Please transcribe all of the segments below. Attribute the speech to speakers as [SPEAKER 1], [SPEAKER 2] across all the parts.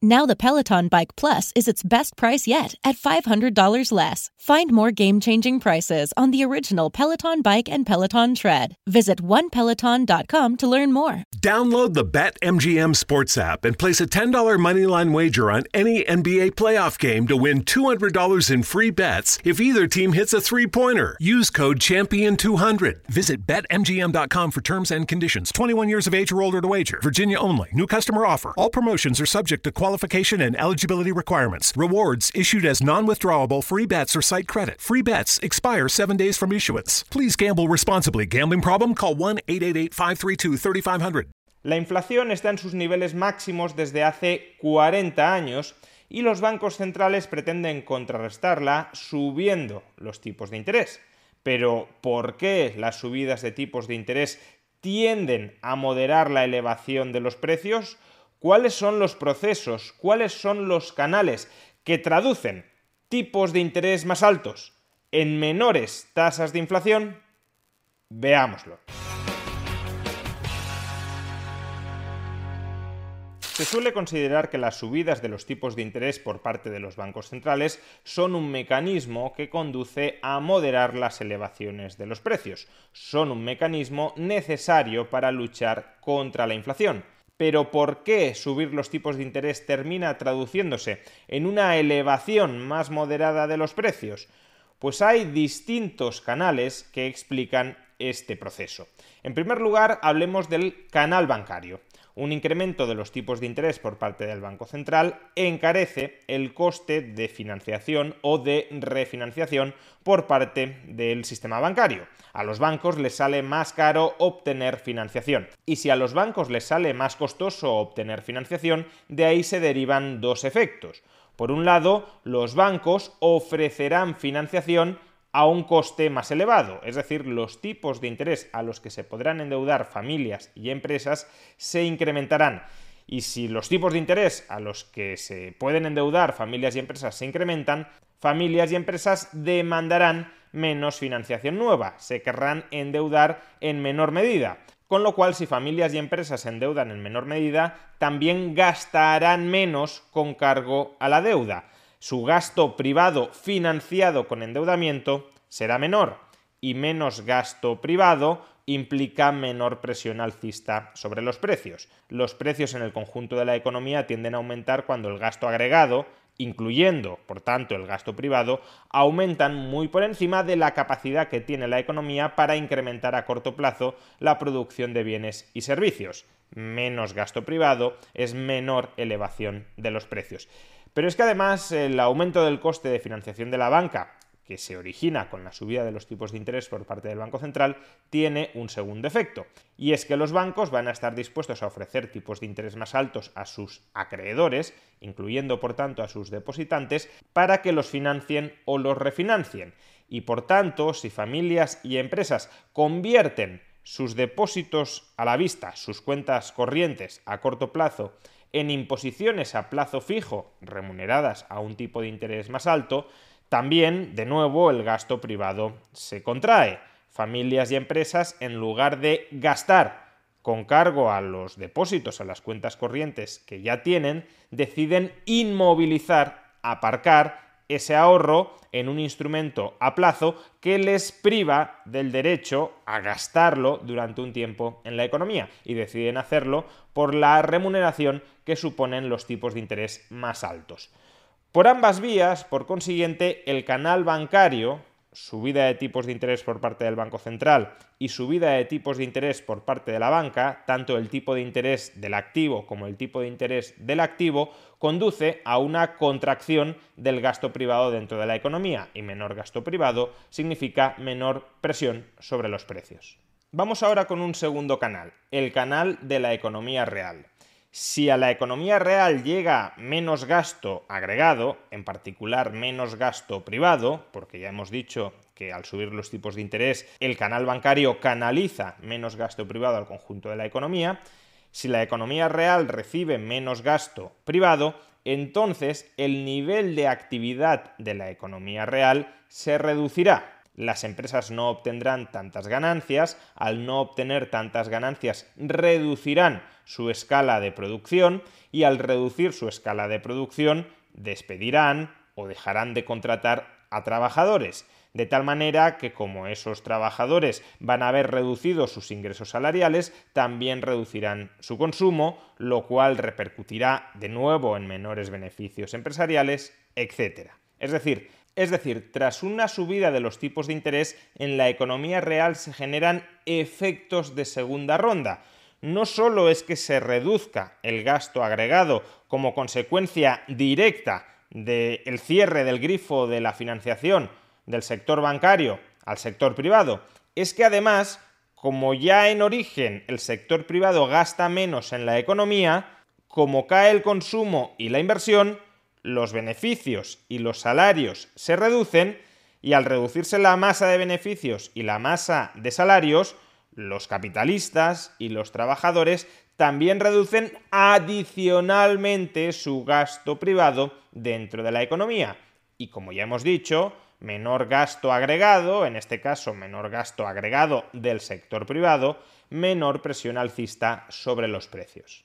[SPEAKER 1] Now the Peloton Bike Plus is its best price yet at $500 less. Find more game-changing prices on the original Peloton Bike and Peloton Tread. Visit onepeloton.com to learn more.
[SPEAKER 2] Download the BetMGM Sports app and place a $10 moneyline wager on any NBA playoff game to win $200 in free bets if either team hits a three-pointer. Use code Champion200. Visit BetMGM.com for terms and conditions. 21 years of age or older to wager. Virginia only. New customer offer. All promotions are subject to qualification and eligibility requirements. Rewards issued as non-withdrawable free bets or site credit. Free bets expire seven days from issuance. Please gamble responsibly. Gambling problem? Call 1-888-532-3500.
[SPEAKER 3] La inflación está en sus niveles máximos desde hace 40 años y los bancos centrales pretenden contrarrestarla subiendo los tipos de interés. Pero, ¿por qué las subidas de tipos de interés tienden a moderar la elevación de los precios? ¿Cuáles son los procesos? ¿Cuáles son los canales que traducen tipos de interés más altos en menores tasas de inflación? Veámoslo. Se suele considerar que las subidas de los tipos de interés por parte de los bancos centrales son un mecanismo que conduce a moderar las elevaciones de los precios. Son un mecanismo necesario para luchar contra la inflación. Pero ¿por qué subir los tipos de interés termina traduciéndose en una elevación más moderada de los precios? Pues hay distintos canales que explican este proceso. En primer lugar, hablemos del canal bancario. Un incremento de los tipos de interés por parte del Banco Central encarece el coste de financiación o de refinanciación por parte del sistema bancario. A los bancos les sale más caro obtener financiación. Y si a los bancos les sale más costoso obtener financiación, de ahí se derivan dos efectos. Por un lado, los bancos ofrecerán financiación a un coste más elevado, es decir, los tipos de interés a los que se podrán endeudar familias y empresas se incrementarán. Y si los tipos de interés a los que se pueden endeudar familias y empresas se incrementan, familias y empresas demandarán menos financiación nueva, se querrán endeudar en menor medida. Con lo cual, si familias y empresas se endeudan en menor medida, también gastarán menos con cargo a la deuda su gasto privado financiado con endeudamiento será menor y menos gasto privado implica menor presión alcista sobre los precios. Los precios en el conjunto de la economía tienden a aumentar cuando el gasto agregado, incluyendo, por tanto, el gasto privado, aumentan muy por encima de la capacidad que tiene la economía para incrementar a corto plazo la producción de bienes y servicios. Menos gasto privado es menor elevación de los precios. Pero es que además el aumento del coste de financiación de la banca, que se origina con la subida de los tipos de interés por parte del Banco Central, tiene un segundo efecto, y es que los bancos van a estar dispuestos a ofrecer tipos de interés más altos a sus acreedores, incluyendo por tanto a sus depositantes, para que los financien o los refinancien. Y por tanto, si familias y empresas convierten sus depósitos a la vista, sus cuentas corrientes a corto plazo, en imposiciones a plazo fijo remuneradas a un tipo de interés más alto, también, de nuevo, el gasto privado se contrae. familias y empresas, en lugar de gastar con cargo a los depósitos, a las cuentas corrientes que ya tienen, deciden inmovilizar, aparcar ese ahorro en un instrumento a plazo que les priva del derecho a gastarlo durante un tiempo en la economía y deciden hacerlo por la remuneración que suponen los tipos de interés más altos. Por ambas vías, por consiguiente, el canal bancario, subida de tipos de interés por parte del Banco Central y subida de tipos de interés por parte de la banca, tanto el tipo de interés del activo como el tipo de interés del activo, conduce a una contracción del gasto privado dentro de la economía y menor gasto privado significa menor presión sobre los precios. Vamos ahora con un segundo canal, el canal de la economía real. Si a la economía real llega menos gasto agregado, en particular menos gasto privado, porque ya hemos dicho que al subir los tipos de interés el canal bancario canaliza menos gasto privado al conjunto de la economía, si la economía real recibe menos gasto privado, entonces el nivel de actividad de la economía real se reducirá las empresas no obtendrán tantas ganancias, al no obtener tantas ganancias reducirán su escala de producción y al reducir su escala de producción despedirán o dejarán de contratar a trabajadores, de tal manera que como esos trabajadores van a haber reducido sus ingresos salariales, también reducirán su consumo, lo cual repercutirá de nuevo en menores beneficios empresariales, etc. Es decir, es decir, tras una subida de los tipos de interés, en la economía real se generan efectos de segunda ronda. No solo es que se reduzca el gasto agregado como consecuencia directa del cierre del grifo de la financiación del sector bancario al sector privado, es que además, como ya en origen el sector privado gasta menos en la economía, como cae el consumo y la inversión, los beneficios y los salarios se reducen y al reducirse la masa de beneficios y la masa de salarios, los capitalistas y los trabajadores también reducen adicionalmente su gasto privado dentro de la economía. Y como ya hemos dicho, menor gasto agregado, en este caso menor gasto agregado del sector privado, menor presión alcista sobre los precios.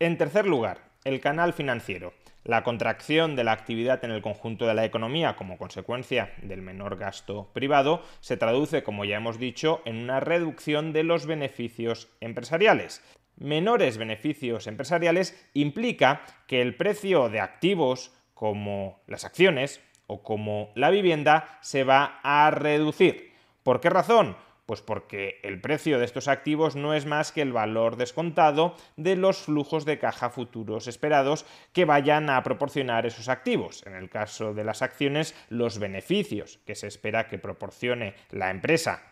[SPEAKER 3] En tercer lugar, el canal financiero. La contracción de la actividad en el conjunto de la economía como consecuencia del menor gasto privado se traduce, como ya hemos dicho, en una reducción de los beneficios empresariales. Menores beneficios empresariales implica que el precio de activos como las acciones o como la vivienda se va a reducir. ¿Por qué razón? Pues porque el precio de estos activos no es más que el valor descontado de los flujos de caja futuros esperados que vayan a proporcionar esos activos. En el caso de las acciones, los beneficios que se espera que proporcione la empresa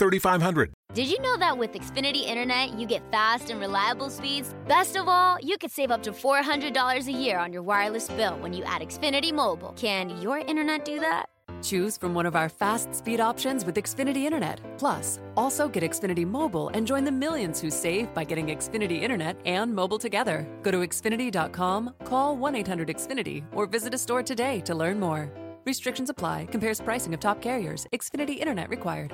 [SPEAKER 2] 3500.
[SPEAKER 4] Did you know that with Xfinity Internet, you get fast and reliable speeds? Best of all, you could save up to $400 a year on your wireless bill when you add Xfinity Mobile. Can your internet do that?
[SPEAKER 5] Choose from one of our fast speed options with Xfinity Internet. Plus, also get Xfinity Mobile and join the millions who save by getting Xfinity Internet and mobile together. Go to Xfinity.com, call 1 800 Xfinity, or visit a store today to learn more. Restrictions apply, compares pricing of top carriers, Xfinity Internet required.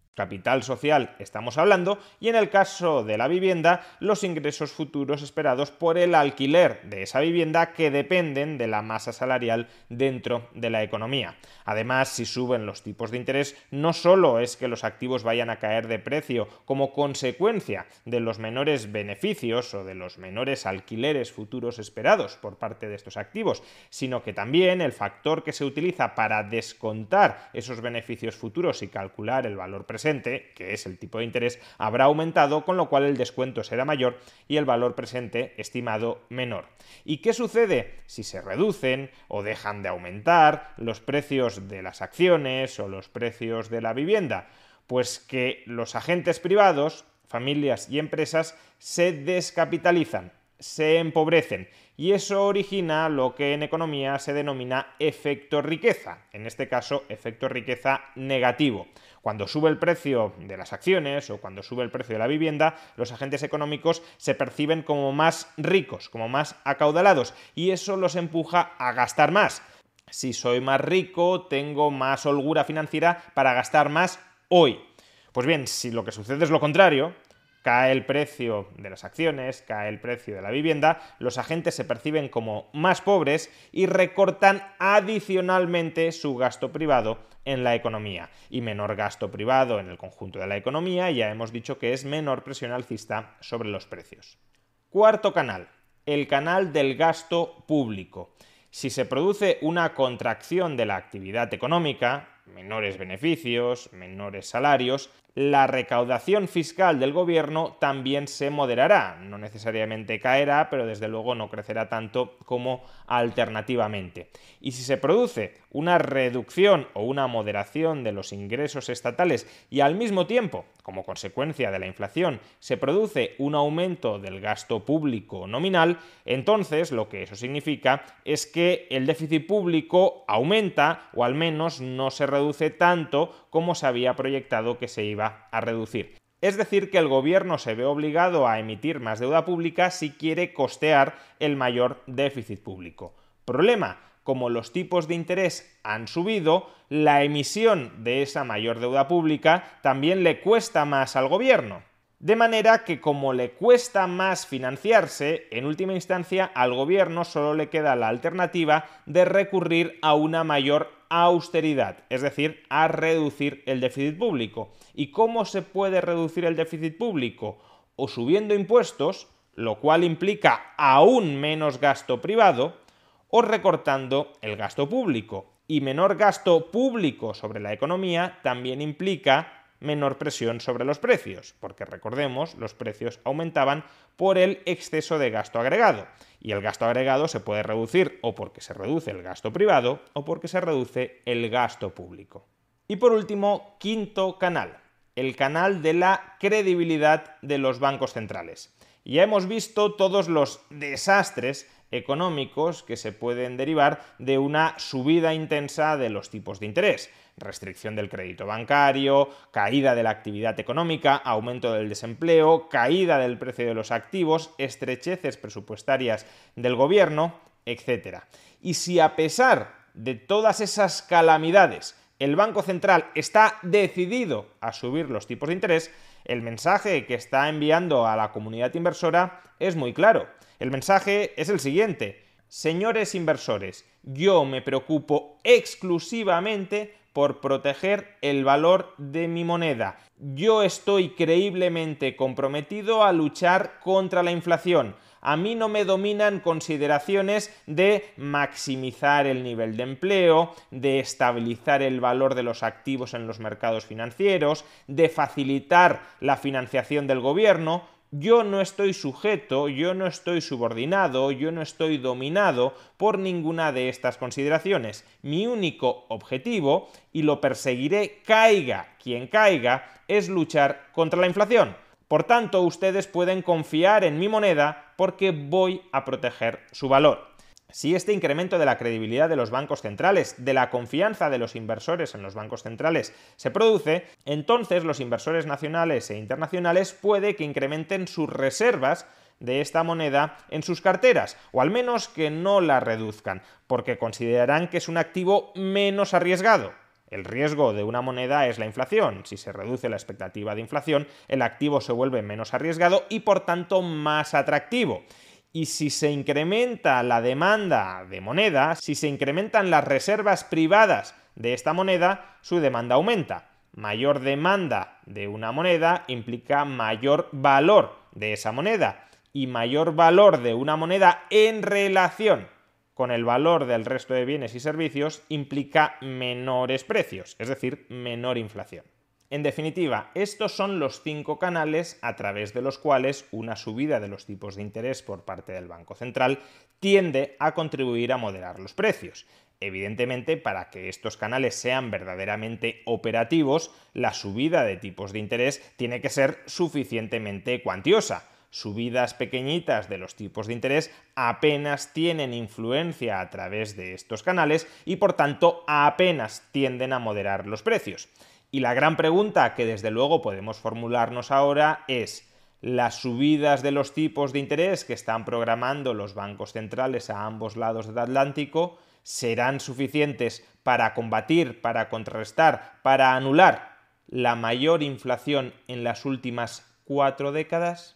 [SPEAKER 3] Capital social estamos hablando, y en el caso de la vivienda, los ingresos futuros esperados por el alquiler de esa vivienda que dependen de la masa salarial dentro de la economía. Además, si suben los tipos de interés, no solo es que los activos vayan a caer de precio como consecuencia de los menores beneficios o de los menores alquileres futuros esperados por parte de estos activos, sino que también el factor que se utiliza para descontar esos beneficios futuros y calcular el valor presente que es el tipo de interés, habrá aumentado, con lo cual el descuento será mayor y el valor presente estimado menor. ¿Y qué sucede si se reducen o dejan de aumentar los precios de las acciones o los precios de la vivienda? Pues que los agentes privados, familias y empresas se descapitalizan, se empobrecen y eso origina lo que en economía se denomina efecto riqueza, en este caso efecto riqueza negativo. Cuando sube el precio de las acciones o cuando sube el precio de la vivienda, los agentes económicos se perciben como más ricos, como más acaudalados, y eso los empuja a gastar más. Si soy más rico, tengo más holgura financiera para gastar más hoy. Pues bien, si lo que sucede es lo contrario, cae el precio de las acciones, cae el precio de la vivienda, los agentes se perciben como más pobres y recortan adicionalmente su gasto privado en la economía. Y menor gasto privado en el conjunto de la economía, ya hemos dicho que es menor presión alcista sobre los precios. Cuarto canal, el canal del gasto público. Si se produce una contracción de la actividad económica, menores beneficios, menores salarios, la recaudación fiscal del gobierno también se moderará. No necesariamente caerá, pero desde luego no crecerá tanto como alternativamente. Y si se produce una reducción o una moderación de los ingresos estatales y al mismo tiempo, como consecuencia de la inflación, se produce un aumento del gasto público nominal, entonces lo que eso significa es que el déficit público aumenta o al menos no se reduce tanto como se había proyectado que se iba a reducir. Es decir, que el gobierno se ve obligado a emitir más deuda pública si quiere costear el mayor déficit público. Problema, como los tipos de interés han subido, la emisión de esa mayor deuda pública también le cuesta más al gobierno. De manera que como le cuesta más financiarse, en última instancia al gobierno solo le queda la alternativa de recurrir a una mayor austeridad, es decir, a reducir el déficit público. ¿Y cómo se puede reducir el déficit público? O subiendo impuestos, lo cual implica aún menos gasto privado, o recortando el gasto público. Y menor gasto público sobre la economía también implica menor presión sobre los precios, porque recordemos, los precios aumentaban por el exceso de gasto agregado. Y el gasto agregado se puede reducir o porque se reduce el gasto privado o porque se reduce el gasto público. Y por último, quinto canal, el canal de la credibilidad de los bancos centrales. Ya hemos visto todos los desastres económicos que se pueden derivar de una subida intensa de los tipos de interés restricción del crédito bancario, caída de la actividad económica, aumento del desempleo, caída del precio de los activos, estrecheces presupuestarias del gobierno, etc. Y si a pesar de todas esas calamidades el Banco Central está decidido a subir los tipos de interés, el mensaje que está enviando a la comunidad inversora es muy claro. El mensaje es el siguiente. Señores inversores, yo me preocupo exclusivamente por proteger el valor de mi moneda. Yo estoy creíblemente comprometido a luchar contra la inflación. A mí no me dominan consideraciones de maximizar el nivel de empleo, de estabilizar el valor de los activos en los mercados financieros, de facilitar la financiación del gobierno yo no estoy sujeto, yo no estoy subordinado, yo no estoy dominado por ninguna de estas consideraciones. Mi único objetivo, y lo perseguiré caiga quien caiga, es luchar contra la inflación. Por tanto, ustedes pueden confiar en mi moneda porque voy a proteger su valor. Si este incremento de la credibilidad de los bancos centrales, de la confianza de los inversores en los bancos centrales se produce, entonces los inversores nacionales e internacionales puede que incrementen sus reservas de esta moneda en sus carteras, o al menos que no la reduzcan, porque considerarán que es un activo menos arriesgado. El riesgo de una moneda es la inflación. Si se reduce la expectativa de inflación, el activo se vuelve menos arriesgado y por tanto más atractivo. Y si se incrementa la demanda de moneda, si se incrementan las reservas privadas de esta moneda, su demanda aumenta. Mayor demanda de una moneda implica mayor valor de esa moneda y mayor valor de una moneda en relación con el valor del resto de bienes y servicios implica menores precios, es decir, menor inflación. En definitiva, estos son los cinco canales a través de los cuales una subida de los tipos de interés por parte del Banco Central tiende a contribuir a moderar los precios. Evidentemente, para que estos canales sean verdaderamente operativos, la subida de tipos de interés tiene que ser suficientemente cuantiosa. Subidas pequeñitas de los tipos de interés apenas tienen influencia a través de estos canales y por tanto apenas tienden a moderar los precios. Y la gran pregunta que desde luego podemos formularnos ahora es, ¿las subidas de los tipos de interés que están programando los bancos centrales a ambos lados del Atlántico serán suficientes para combatir, para contrarrestar, para anular la mayor inflación en las últimas cuatro décadas?